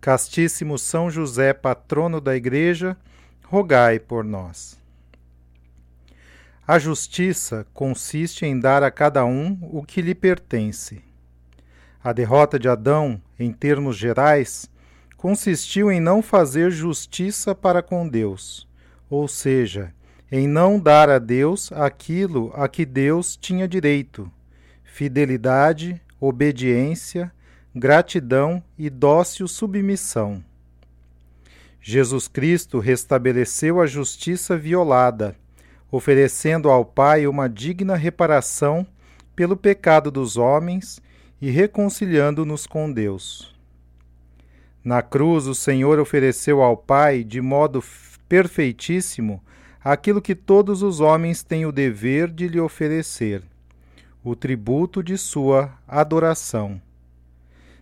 Castíssimo São José, patrono da Igreja, rogai por nós. A justiça consiste em dar a cada um o que lhe pertence. A derrota de Adão, em termos gerais, consistiu em não fazer justiça para com Deus, ou seja, em não dar a Deus aquilo a que Deus tinha direito: fidelidade, obediência, gratidão e dócil submissão. Jesus Cristo restabeleceu a justiça violada, oferecendo ao Pai uma digna reparação pelo pecado dos homens e reconciliando-nos com Deus. Na cruz, o Senhor ofereceu ao Pai, de modo perfeitíssimo, aquilo que todos os homens têm o dever de lhe oferecer: o tributo de sua adoração.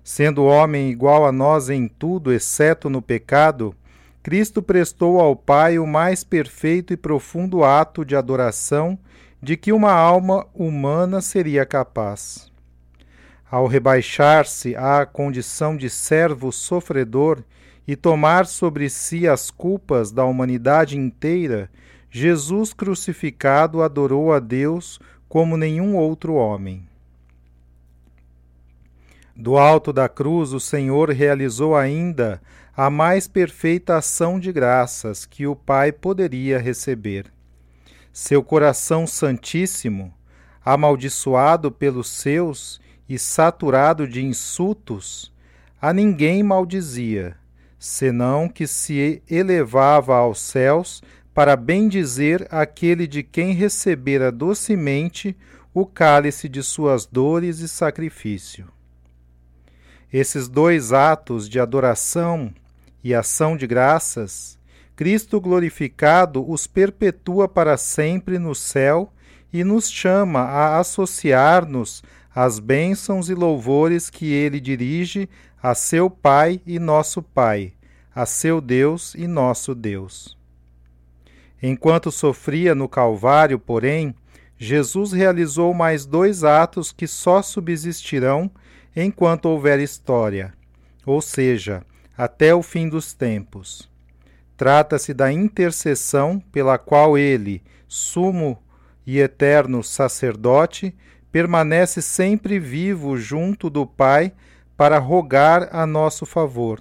Sendo homem igual a nós em tudo, exceto no pecado, Cristo prestou ao Pai o mais perfeito e profundo ato de adoração de que uma alma humana seria capaz. Ao rebaixar-se à condição de servo sofredor e tomar sobre si as culpas da humanidade inteira, Jesus crucificado adorou a Deus como nenhum outro homem. Do alto da cruz, o Senhor realizou ainda a mais perfeita ação de graças que o Pai poderia receber. Seu coração santíssimo, amaldiçoado pelos seus e saturado de insultos, a ninguém maldizia, senão que se elevava aos céus para bendizer aquele de quem recebera docemente o cálice de suas dores e sacrifício. Esses dois atos de adoração e ação de graças, Cristo glorificado os perpetua para sempre no céu e nos chama a associar-nos às bênçãos e louvores que ele dirige a seu Pai e nosso Pai, a seu Deus e nosso Deus. Enquanto sofria no Calvário, porém, Jesus realizou mais dois atos que só subsistirão enquanto houver história, ou seja, até o fim dos tempos. Trata-se da intercessão pela qual ele, sumo e eterno sacerdote, permanece sempre vivo junto do Pai para rogar a nosso favor,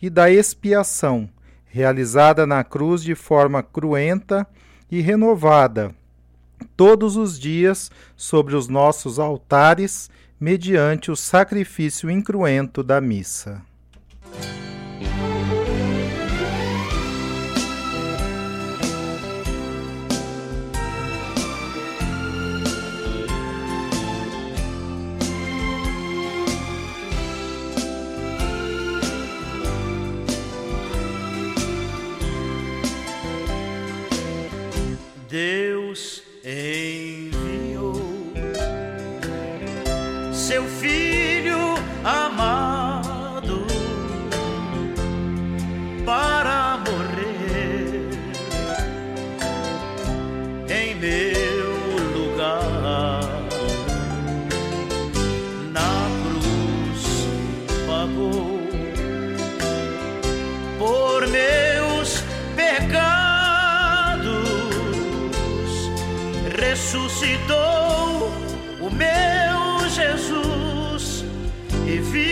e da expiação, realizada na cruz de forma cruenta e renovada, todos os dias sobre os nossos altares mediante o sacrifício incruento da missa. Ressuscitou o meu Jesus e vivo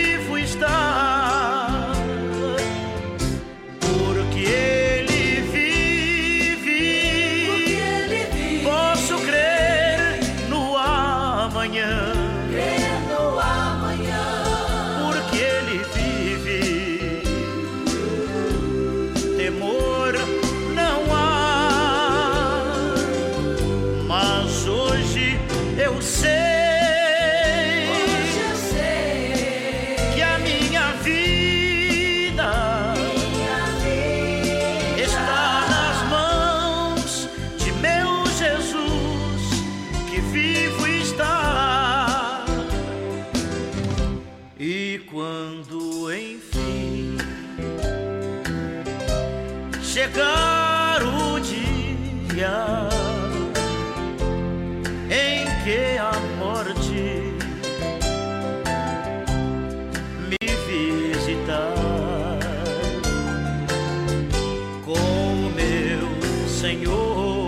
meu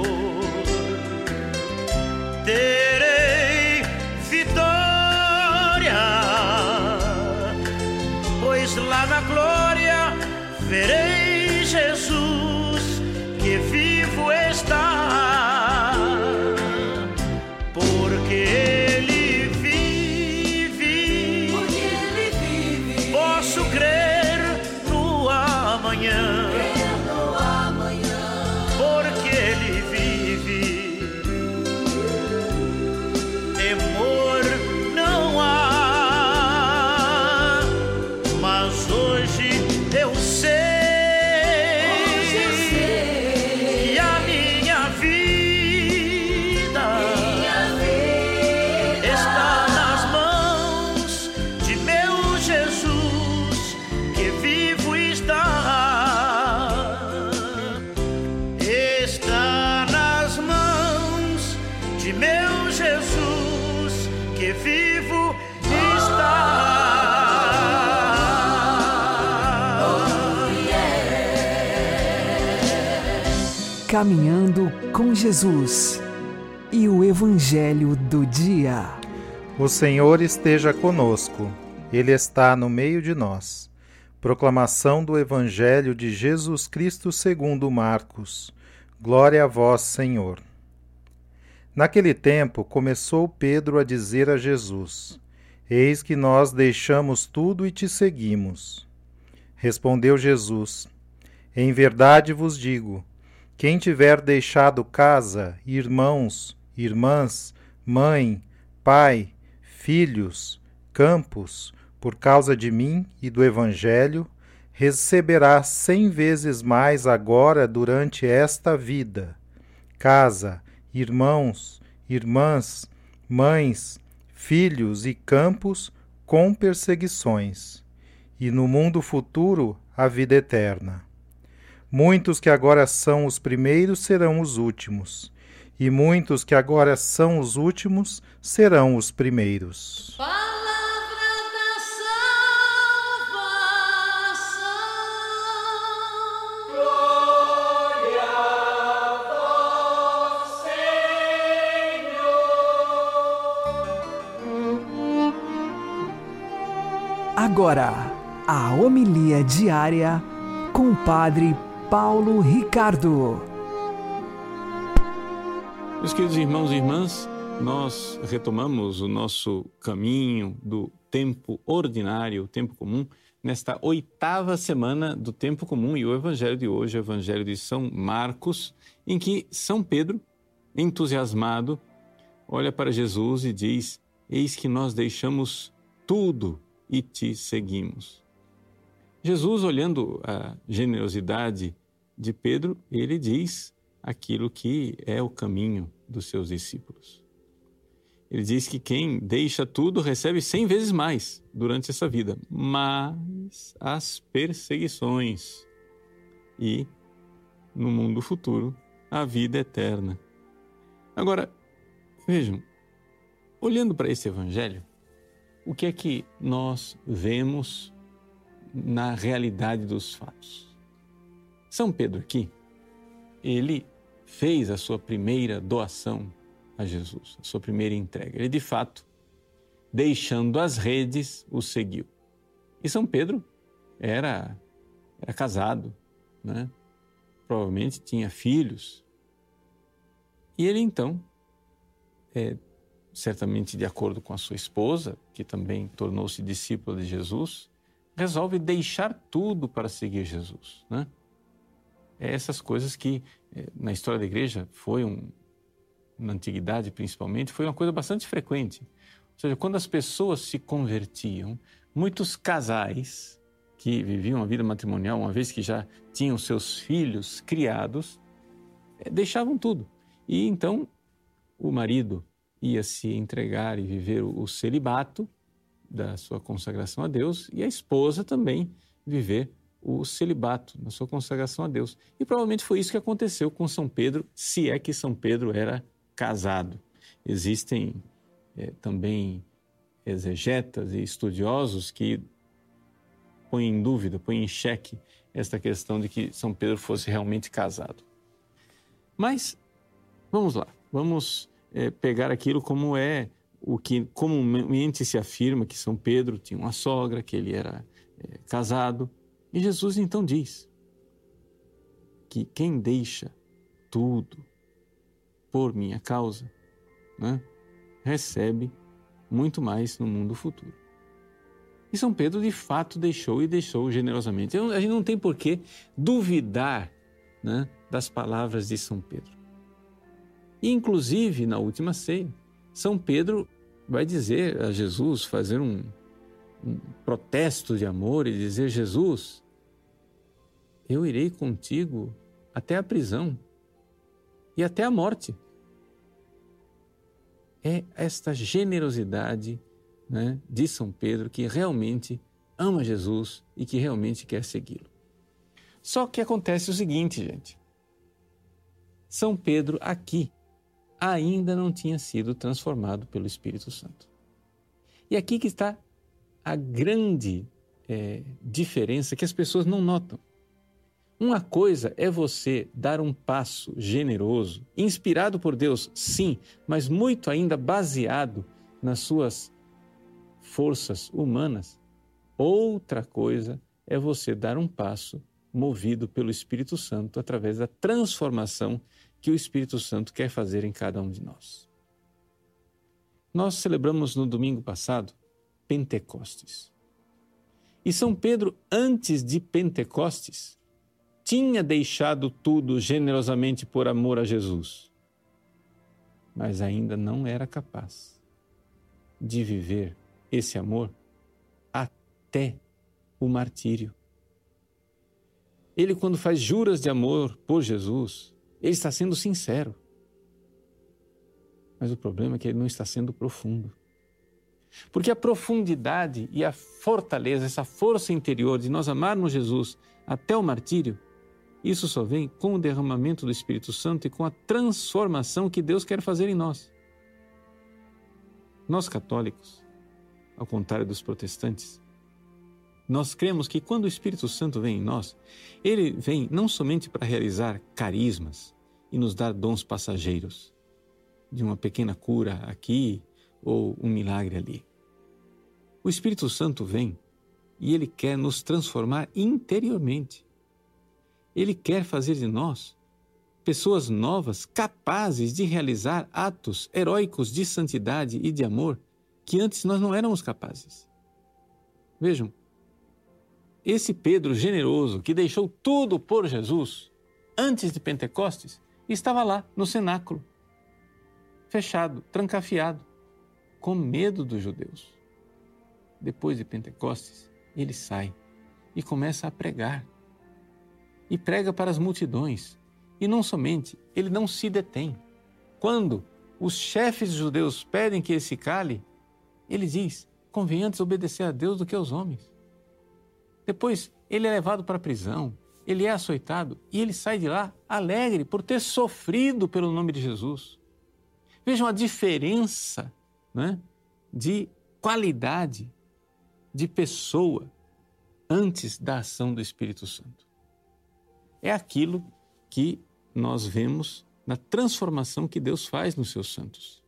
Caminhando com Jesus e o Evangelho do Dia. O Senhor esteja conosco, Ele está no meio de nós. Proclamação do Evangelho de Jesus Cristo segundo Marcos. Glória a vós, Senhor. Naquele tempo começou Pedro a dizer a Jesus: Eis que nós deixamos tudo e te seguimos. Respondeu Jesus: Em verdade vos digo: quem tiver deixado casa, irmãos, irmãs, mãe, pai, filhos, campos, por causa de mim e do Evangelho, receberá cem vezes mais agora durante esta vida. Casa, irmãos, irmãs, mães, filhos e campos com perseguições, e no mundo futuro a vida eterna. Muitos que agora são os primeiros serão os últimos, e muitos que agora são os últimos serão os primeiros. Palavra da salvação. Glória a vós, Senhor. Agora, a homilia diária com o Padre Paulo Ricardo. Meus queridos irmãos e irmãs, nós retomamos o nosso caminho do tempo ordinário, o tempo comum, nesta oitava semana do tempo comum e o evangelho de hoje, o evangelho de São Marcos, em que São Pedro, entusiasmado, olha para Jesus e diz: Eis que nós deixamos tudo e te seguimos. Jesus, olhando a generosidade de Pedro, ele diz aquilo que é o caminho dos seus discípulos. Ele diz que quem deixa tudo recebe cem vezes mais durante essa vida, mas as perseguições e, no mundo futuro, a vida eterna. Agora, vejam, olhando para esse evangelho, o que é que nós vemos na realidade dos fatos? São Pedro aqui, ele fez a sua primeira doação a Jesus, a sua primeira entrega. Ele, de fato, deixando as redes, o seguiu. E São Pedro era, era casado, né? provavelmente tinha filhos. E ele então é, certamente de acordo com a sua esposa, que também tornou-se discípula de Jesus, resolve deixar tudo para seguir Jesus. Né? É essas coisas que, eh, na história da igreja, foi um, na antiguidade principalmente, foi uma coisa bastante frequente. Ou seja, quando as pessoas se convertiam, muitos casais que viviam a vida matrimonial, uma vez que já tinham seus filhos criados, eh, deixavam tudo. E então o marido ia se entregar e viver o celibato da sua consagração a Deus e a esposa também viver o celibato na sua consagração a Deus. E provavelmente foi isso que aconteceu com São Pedro, se é que São Pedro era casado. Existem é, também exegetas e estudiosos que põem em dúvida, põem em xeque esta questão de que São Pedro fosse realmente casado. Mas vamos lá, vamos é, pegar aquilo como é o que comumente se afirma que São Pedro tinha uma sogra, que ele era é, casado. E Jesus então diz que quem deixa tudo por minha causa, né, recebe muito mais no mundo futuro. E São Pedro de fato deixou e deixou generosamente. A gente não tem por que duvidar né, das palavras de São Pedro. Inclusive, na última ceia, São Pedro vai dizer a Jesus, fazer um, um protesto de amor e dizer: Jesus, eu irei contigo até a prisão e até a morte. É esta generosidade né, de São Pedro que realmente ama Jesus e que realmente quer segui-lo. Só que acontece o seguinte, gente. São Pedro aqui ainda não tinha sido transformado pelo Espírito Santo. E aqui que está a grande é, diferença que as pessoas não notam. Uma coisa é você dar um passo generoso, inspirado por Deus, sim, mas muito ainda baseado nas suas forças humanas. Outra coisa é você dar um passo movido pelo Espírito Santo através da transformação que o Espírito Santo quer fazer em cada um de nós. Nós celebramos no domingo passado Pentecostes. E São Pedro, antes de Pentecostes, tinha deixado tudo generosamente por amor a Jesus, mas ainda não era capaz de viver esse amor até o martírio. Ele, quando faz juras de amor por Jesus, ele está sendo sincero. Mas o problema é que ele não está sendo profundo. Porque a profundidade e a fortaleza, essa força interior de nós amarmos Jesus até o martírio, isso só vem com o derramamento do Espírito Santo e com a transformação que Deus quer fazer em nós. Nós católicos, ao contrário dos protestantes, nós cremos que quando o Espírito Santo vem em nós, ele vem não somente para realizar carismas e nos dar dons passageiros, de uma pequena cura aqui ou um milagre ali. O Espírito Santo vem e ele quer nos transformar interiormente. Ele quer fazer de nós pessoas novas capazes de realizar atos heróicos de santidade e de amor que antes nós não éramos capazes. Vejam, esse Pedro generoso que deixou tudo por Jesus antes de Pentecostes estava lá no cenáculo, fechado, trancafiado, com medo dos judeus. Depois de Pentecostes, ele sai e começa a pregar. E prega para as multidões. E não somente, ele não se detém. Quando os chefes judeus pedem que ele se cale, ele diz: convém antes obedecer a Deus do que aos homens. Depois, ele é levado para a prisão, ele é açoitado e ele sai de lá alegre por ter sofrido pelo nome de Jesus. Vejam a diferença né, de qualidade de pessoa antes da ação do Espírito Santo. É aquilo que nós vemos na transformação que Deus faz nos seus santos.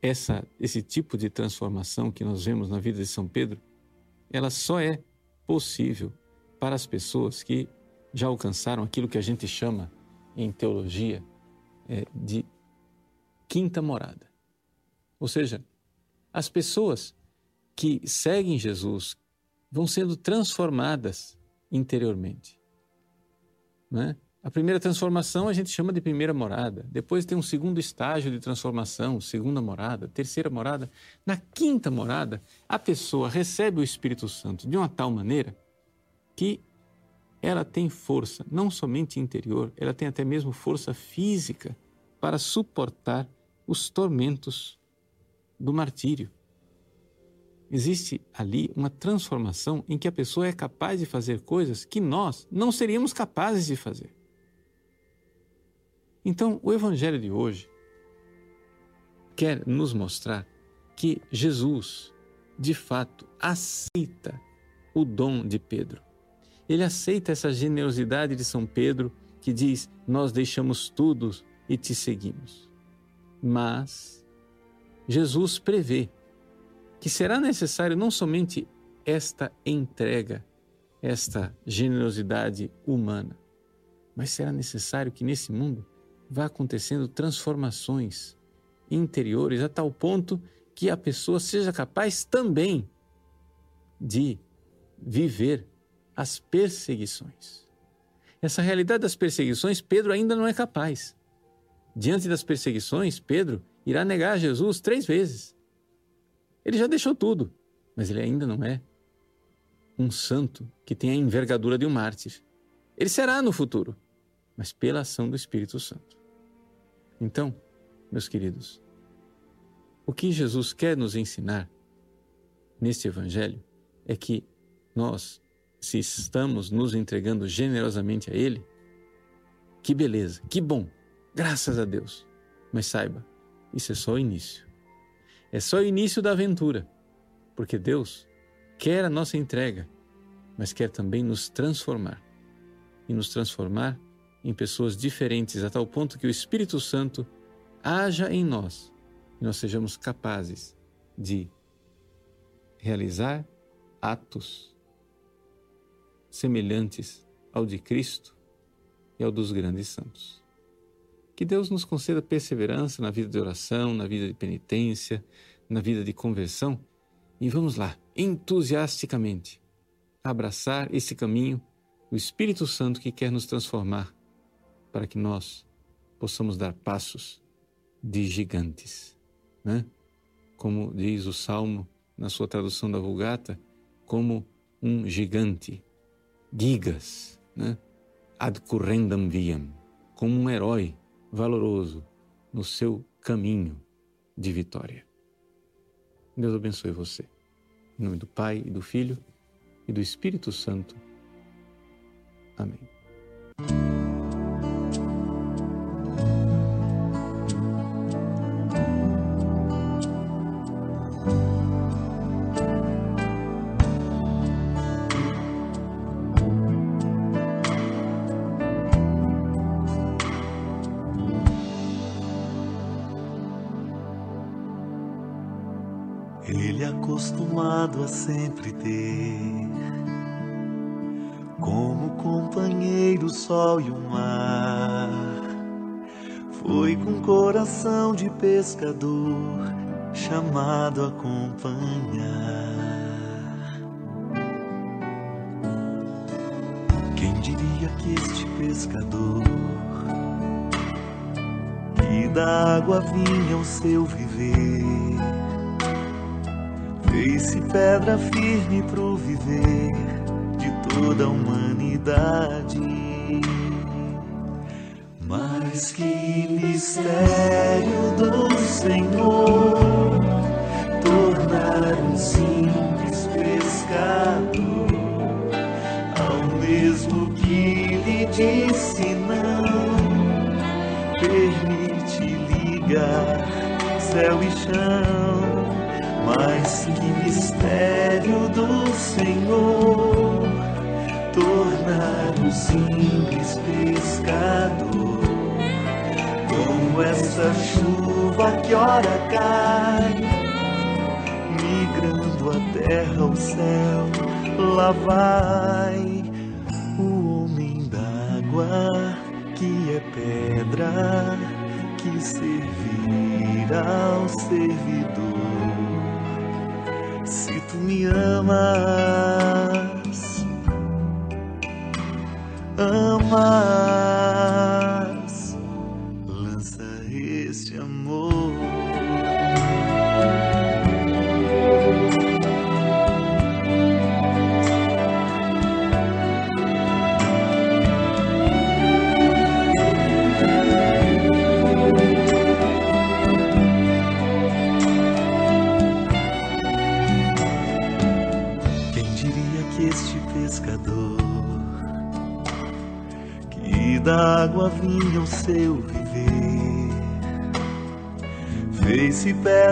Essa, esse tipo de transformação que nós vemos na vida de São Pedro ela só é possível para as pessoas que já alcançaram aquilo que a gente chama em teologia é, de quinta morada. Ou seja, as pessoas que seguem Jesus vão sendo transformadas interiormente. Né? A primeira transformação a gente chama de primeira morada. Depois tem um segundo estágio de transformação, segunda morada, terceira morada. Na quinta morada, a pessoa recebe o Espírito Santo de uma tal maneira que ela tem força, não somente interior, ela tem até mesmo força física para suportar os tormentos do martírio. Existe ali uma transformação em que a pessoa é capaz de fazer coisas que nós não seríamos capazes de fazer. Então, o Evangelho de hoje quer nos mostrar que Jesus, de fato, aceita o dom de Pedro. Ele aceita essa generosidade de São Pedro que diz: Nós deixamos tudo e te seguimos. Mas Jesus prevê que será necessário não somente esta entrega, esta generosidade humana, mas será necessário que nesse mundo vá acontecendo transformações interiores a tal ponto que a pessoa seja capaz também de viver as perseguições. Essa realidade das perseguições, Pedro ainda não é capaz. Diante das perseguições, Pedro irá negar Jesus três vezes. Ele já deixou tudo, mas ele ainda não é um santo que tem a envergadura de um mártir. Ele será no futuro, mas pela ação do Espírito Santo. Então, meus queridos, o que Jesus quer nos ensinar neste Evangelho é que nós, se estamos nos entregando generosamente a Ele, que beleza, que bom, graças a Deus. Mas saiba, isso é só o início. É só o início da aventura, porque Deus quer a nossa entrega, mas quer também nos transformar e nos transformar em pessoas diferentes, a tal ponto que o Espírito Santo haja em nós e nós sejamos capazes de realizar atos semelhantes ao de Cristo e ao dos grandes santos. Que Deus nos conceda perseverança na vida de oração, na vida de penitência, na vida de conversão e vamos lá, entusiasticamente, abraçar esse caminho do Espírito Santo que quer nos transformar para que nós possamos dar passos de gigantes, né? Como diz o Salmo na sua tradução da Vulgata, como um gigante, gigas, né? Ad currendam viam, como um herói valoroso no seu caminho de vitória. Deus abençoe você. Em nome do Pai e do Filho e do Espírito Santo. Amém. Ter como companheiro o sol e o mar. Foi com coração de pescador chamado a acompanhar. Quem diria que este pescador que da água vinha o seu viver fez-se pedra firme pro viver de toda a humanidade. Mas que mistério do Senhor tornar um simples pescador ao mesmo que lhe disse não permite ligar céu e chão mas que mistério do Senhor tornar o simples pescador como essa chuva que ora cai migrando a terra ao céu lá vai o homem d'água que é pedra que servir ao servidor. Me amas, amas,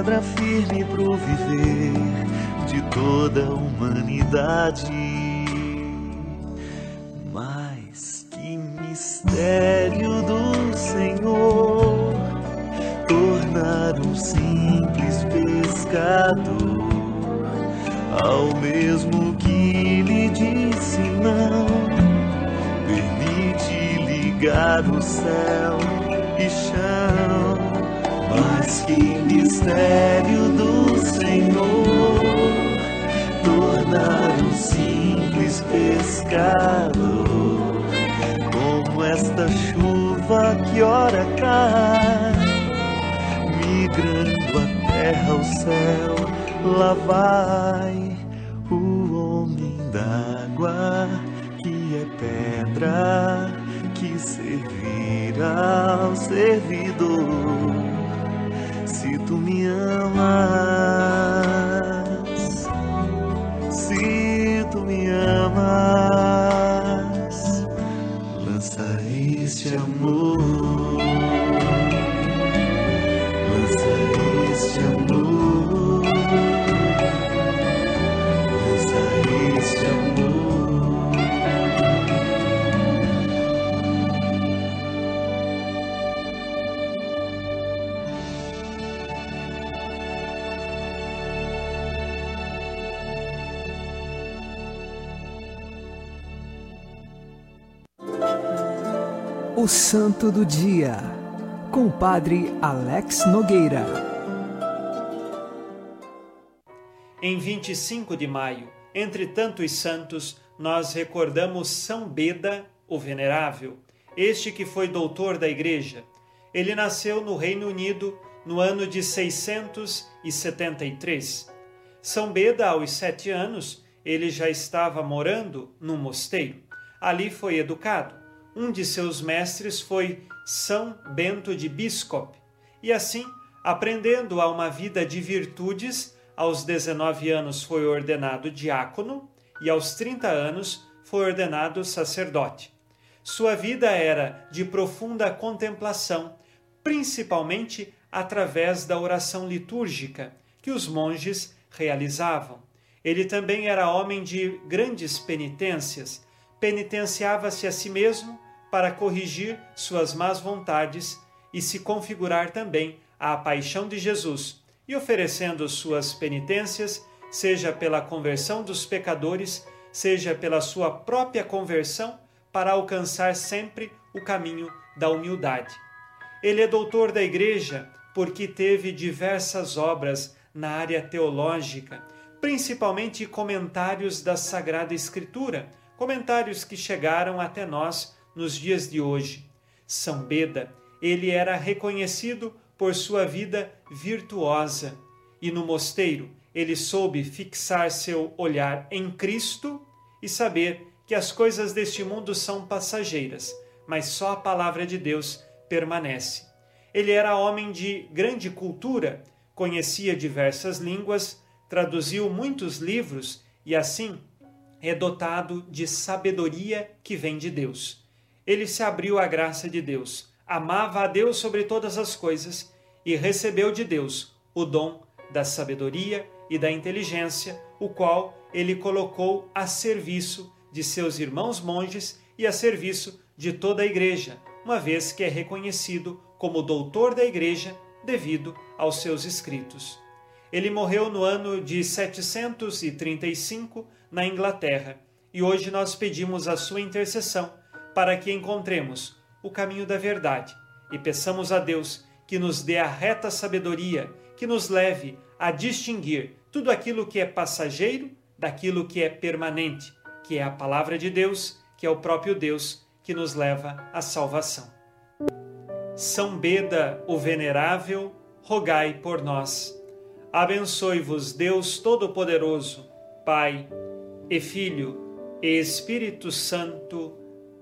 pedra firme pro viver de toda a humanidade. Esta chuva que ora cai migrando a terra ao céu, lá vai o homem d'água que é pedra que servirá ao servidor. Se tu me amas, se tu me amas, amor. O Santo do Dia, com o Padre Alex Nogueira. Em 25 de maio, entre tantos santos, nós recordamos São Beda, o Venerável, este que foi doutor da Igreja. Ele nasceu no Reino Unido no ano de 673. São Beda, aos sete anos, ele já estava morando num mosteiro. Ali foi educado. Um de seus mestres foi São Bento de Biscop. E assim, aprendendo a uma vida de virtudes, aos 19 anos foi ordenado diácono e aos 30 anos foi ordenado sacerdote. Sua vida era de profunda contemplação, principalmente através da oração litúrgica que os monges realizavam. Ele também era homem de grandes penitências, penitenciava-se a si mesmo para corrigir suas más vontades e se configurar também à paixão de Jesus, e oferecendo suas penitências, seja pela conversão dos pecadores, seja pela sua própria conversão, para alcançar sempre o caminho da humildade. Ele é doutor da Igreja porque teve diversas obras na área teológica, principalmente comentários da Sagrada Escritura, comentários que chegaram até nós nos dias de hoje. São Beda, ele era reconhecido por sua vida virtuosa e no mosteiro ele soube fixar seu olhar em Cristo e saber que as coisas deste mundo são passageiras, mas só a palavra de Deus permanece. Ele era homem de grande cultura, conhecia diversas línguas, traduziu muitos livros e assim é dotado de sabedoria que vem de Deus. Ele se abriu à graça de Deus, amava a Deus sobre todas as coisas e recebeu de Deus o dom da sabedoria e da inteligência, o qual ele colocou a serviço de seus irmãos monges e a serviço de toda a igreja, uma vez que é reconhecido como doutor da igreja devido aos seus escritos. Ele morreu no ano de 735 na Inglaterra e hoje nós pedimos a sua intercessão para que encontremos o caminho da verdade e peçamos a Deus que nos dê a reta sabedoria, que nos leve a distinguir tudo aquilo que é passageiro daquilo que é permanente, que é a palavra de Deus, que é o próprio Deus que nos leva à salvação. São Beda, o Venerável, rogai por nós. Abençoe-vos Deus Todo-Poderoso, Pai e Filho e Espírito Santo.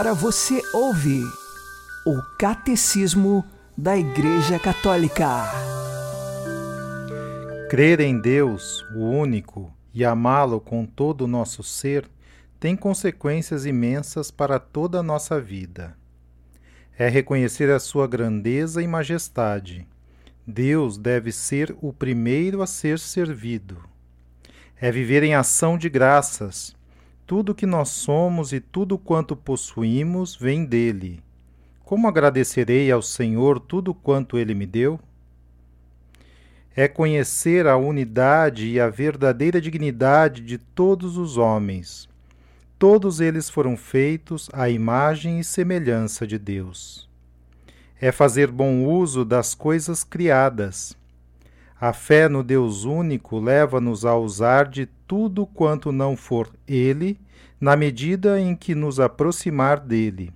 Agora você ouve o Catecismo da Igreja Católica. Crer em Deus, o único, e amá-lo com todo o nosso ser tem consequências imensas para toda a nossa vida. É reconhecer a sua grandeza e majestade. Deus deve ser o primeiro a ser servido. É viver em ação de graças. Tudo que nós somos e tudo quanto possuímos vem dele. Como agradecerei ao Senhor tudo quanto ele me deu? é conhecer a unidade e a verdadeira dignidade de todos os homens. Todos eles foram feitos à imagem e semelhança de Deus. É fazer bom uso das coisas criadas. A fé no Deus único leva-nos a usar de tudo quanto não for Ele, na medida em que nos aproximar dele,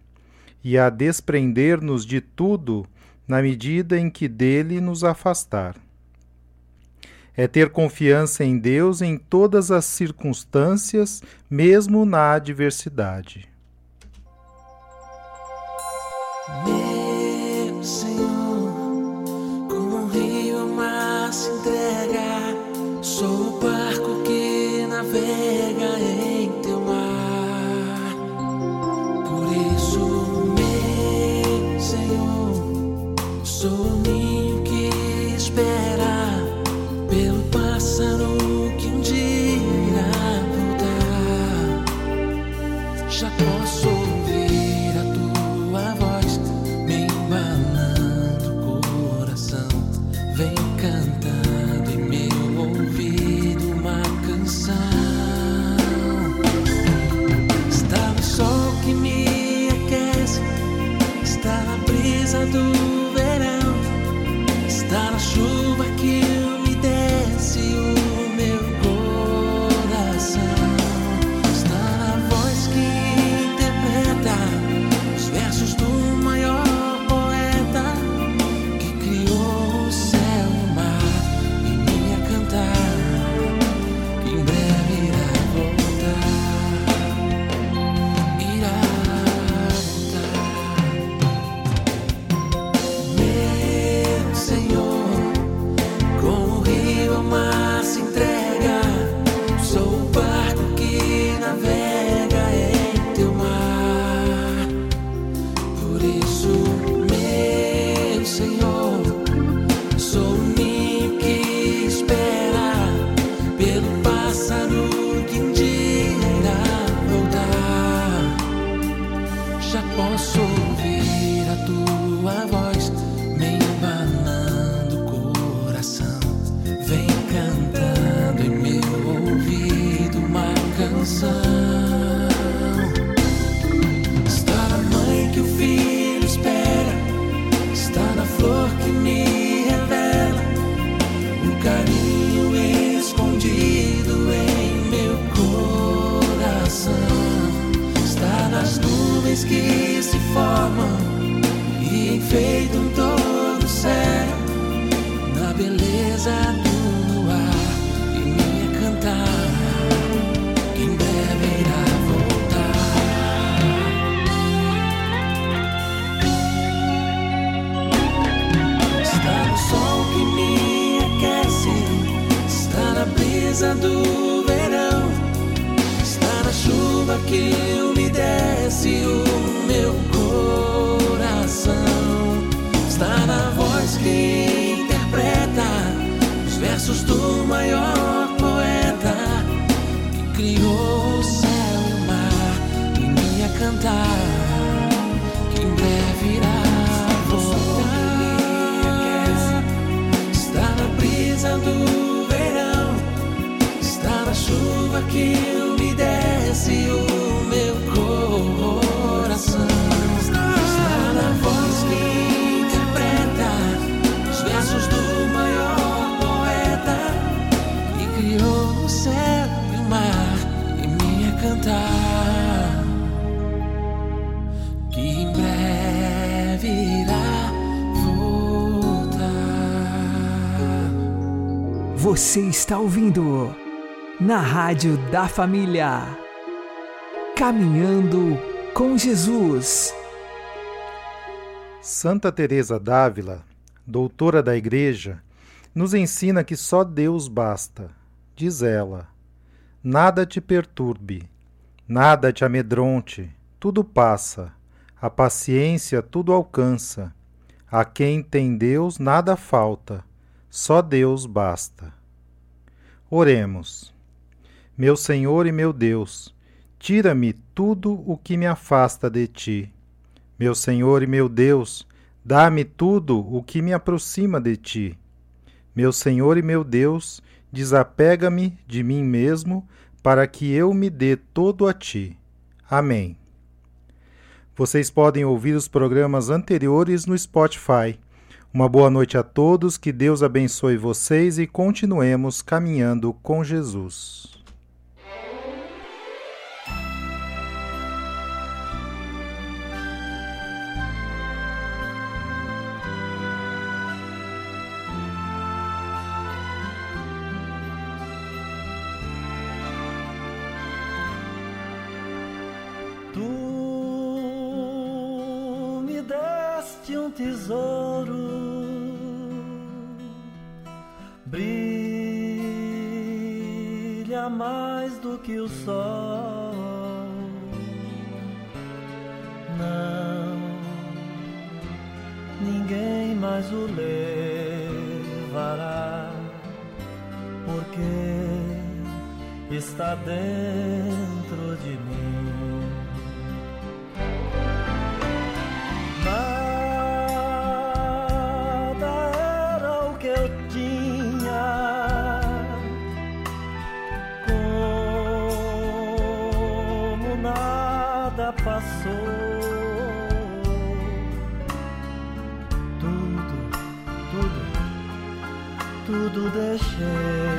e a desprender-nos de tudo na medida em que dele nos afastar é ter confiança em Deus em todas as circunstâncias, mesmo na adversidade. Brisa do verão, está na chuva que umedece o meu coração, está na voz que interpreta os versos do maior poeta que criou o céu o mar e minha cantar. Em breve irá voltar. Está na brisa do chuva que umedece o meu coração. Está na voz que interpreta os versos do maior poeta que criou o céu e o mar e minha cantar que em breve irá voltar. Você está ouvindo na Rádio da Família. Caminhando com Jesus. Santa Teresa d'Ávila, doutora da Igreja, nos ensina que só Deus basta. Diz ela: Nada te perturbe, nada te amedronte, tudo passa, a paciência tudo alcança. A quem tem Deus nada falta, só Deus basta. Oremos. Meu Senhor e meu Deus, tira-me tudo o que me afasta de ti. Meu Senhor e meu Deus, dá-me tudo o que me aproxima de ti. Meu Senhor e meu Deus, desapega-me de mim mesmo, para que eu me dê todo a ti. Amém. Vocês podem ouvir os programas anteriores no Spotify. Uma boa noite a todos, que Deus abençoe vocês e continuemos caminhando com Jesus. Mais do que o sol. Não, ninguém mais o levará, porque está dentro de mim. Tudo deixei